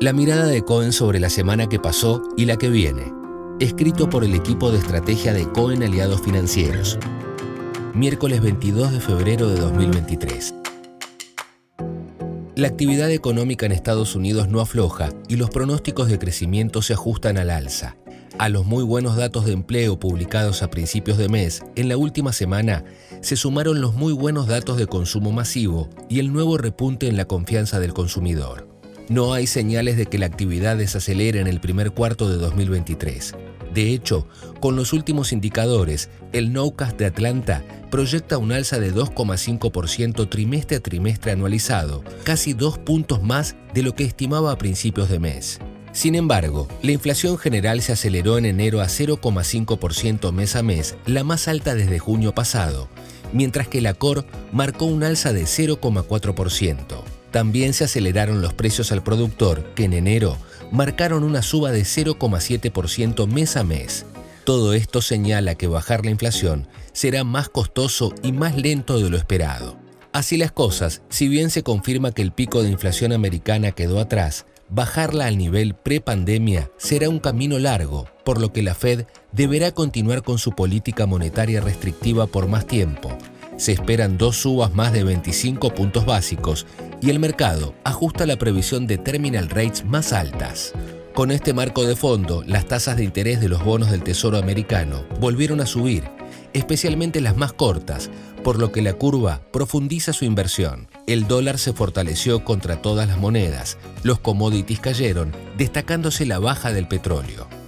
La mirada de Cohen sobre la semana que pasó y la que viene. Escrito por el equipo de estrategia de Cohen Aliados Financieros. Miércoles 22 de febrero de 2023. La actividad económica en Estados Unidos no afloja y los pronósticos de crecimiento se ajustan al alza. A los muy buenos datos de empleo publicados a principios de mes, en la última semana, se sumaron los muy buenos datos de consumo masivo y el nuevo repunte en la confianza del consumidor. No hay señales de que la actividad desacelere en el primer cuarto de 2023. De hecho, con los últimos indicadores, el Nowcast de Atlanta proyecta un alza de 2,5% trimestre a trimestre anualizado, casi dos puntos más de lo que estimaba a principios de mes. Sin embargo, la inflación general se aceleró en enero a 0,5% mes a mes, la más alta desde junio pasado, mientras que la COR marcó un alza de 0,4%. También se aceleraron los precios al productor, que en enero marcaron una suba de 0,7% mes a mes. Todo esto señala que bajar la inflación será más costoso y más lento de lo esperado. Así las cosas, si bien se confirma que el pico de inflación americana quedó atrás, bajarla al nivel pre-pandemia será un camino largo, por lo que la Fed deberá continuar con su política monetaria restrictiva por más tiempo. Se esperan dos subas más de 25 puntos básicos y el mercado ajusta la previsión de terminal rates más altas. Con este marco de fondo, las tasas de interés de los bonos del Tesoro americano volvieron a subir, especialmente las más cortas, por lo que la curva profundiza su inversión. El dólar se fortaleció contra todas las monedas, los commodities cayeron, destacándose la baja del petróleo.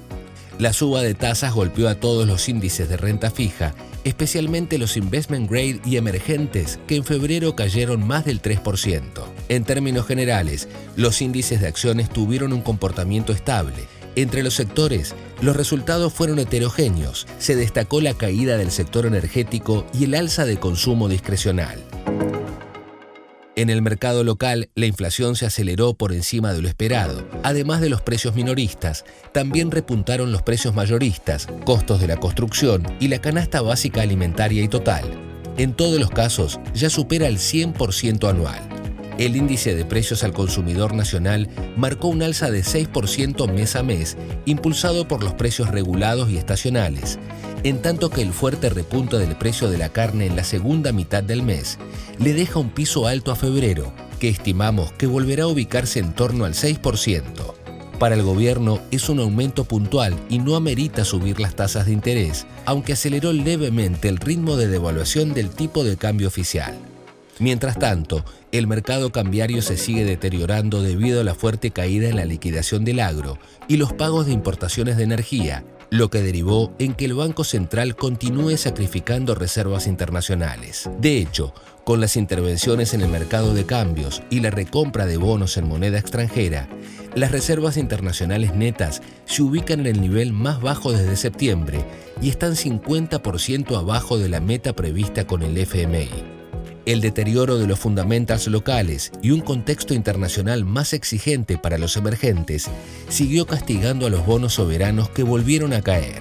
La suba de tasas golpeó a todos los índices de renta fija especialmente los investment grade y emergentes, que en febrero cayeron más del 3%. En términos generales, los índices de acciones tuvieron un comportamiento estable. Entre los sectores, los resultados fueron heterogéneos. Se destacó la caída del sector energético y el alza de consumo discrecional. En el mercado local, la inflación se aceleró por encima de lo esperado. Además de los precios minoristas, también repuntaron los precios mayoristas, costos de la construcción y la canasta básica alimentaria y total. En todos los casos, ya supera el 100% anual. El índice de precios al consumidor nacional marcó un alza de 6% mes a mes, impulsado por los precios regulados y estacionales, en tanto que el fuerte repunte del precio de la carne en la segunda mitad del mes le deja un piso alto a febrero, que estimamos que volverá a ubicarse en torno al 6%. Para el gobierno es un aumento puntual y no amerita subir las tasas de interés, aunque aceleró levemente el ritmo de devaluación del tipo de cambio oficial. Mientras tanto, el mercado cambiario se sigue deteriorando debido a la fuerte caída en la liquidación del agro y los pagos de importaciones de energía, lo que derivó en que el Banco Central continúe sacrificando reservas internacionales. De hecho, con las intervenciones en el mercado de cambios y la recompra de bonos en moneda extranjera, las reservas internacionales netas se ubican en el nivel más bajo desde septiembre y están 50% abajo de la meta prevista con el FMI el deterioro de los fundamentals locales y un contexto internacional más exigente para los emergentes siguió castigando a los bonos soberanos que volvieron a caer.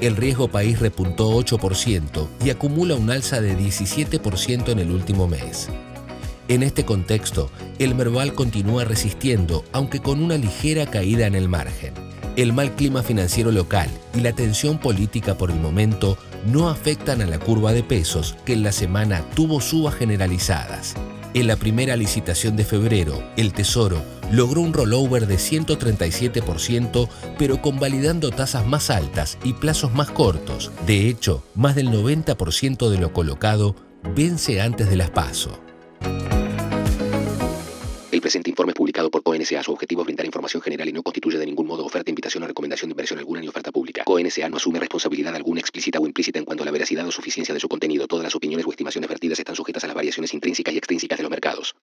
El riesgo país repuntó 8% y acumula un alza de 17% en el último mes. En este contexto, el Merval continúa resistiendo, aunque con una ligera caída en el margen. El mal clima financiero local y la tensión política por el momento no afectan a la curva de pesos que en la semana tuvo subas generalizadas. En la primera licitación de febrero, el Tesoro logró un rollover de 137%, pero convalidando tasas más altas y plazos más cortos. De hecho, más del 90% de lo colocado vence antes de las PASO. Presente informe publicado por CONSA su objetivo es brindar información general y no constituye de ningún modo oferta, invitación o recomendación de inversión alguna ni oferta pública. CONSA no asume responsabilidad alguna explícita o implícita en cuanto a la veracidad o suficiencia de su contenido. Todas las opiniones o estimaciones vertidas están sujetas a las variaciones intrínsecas y extrínsecas de los mercados.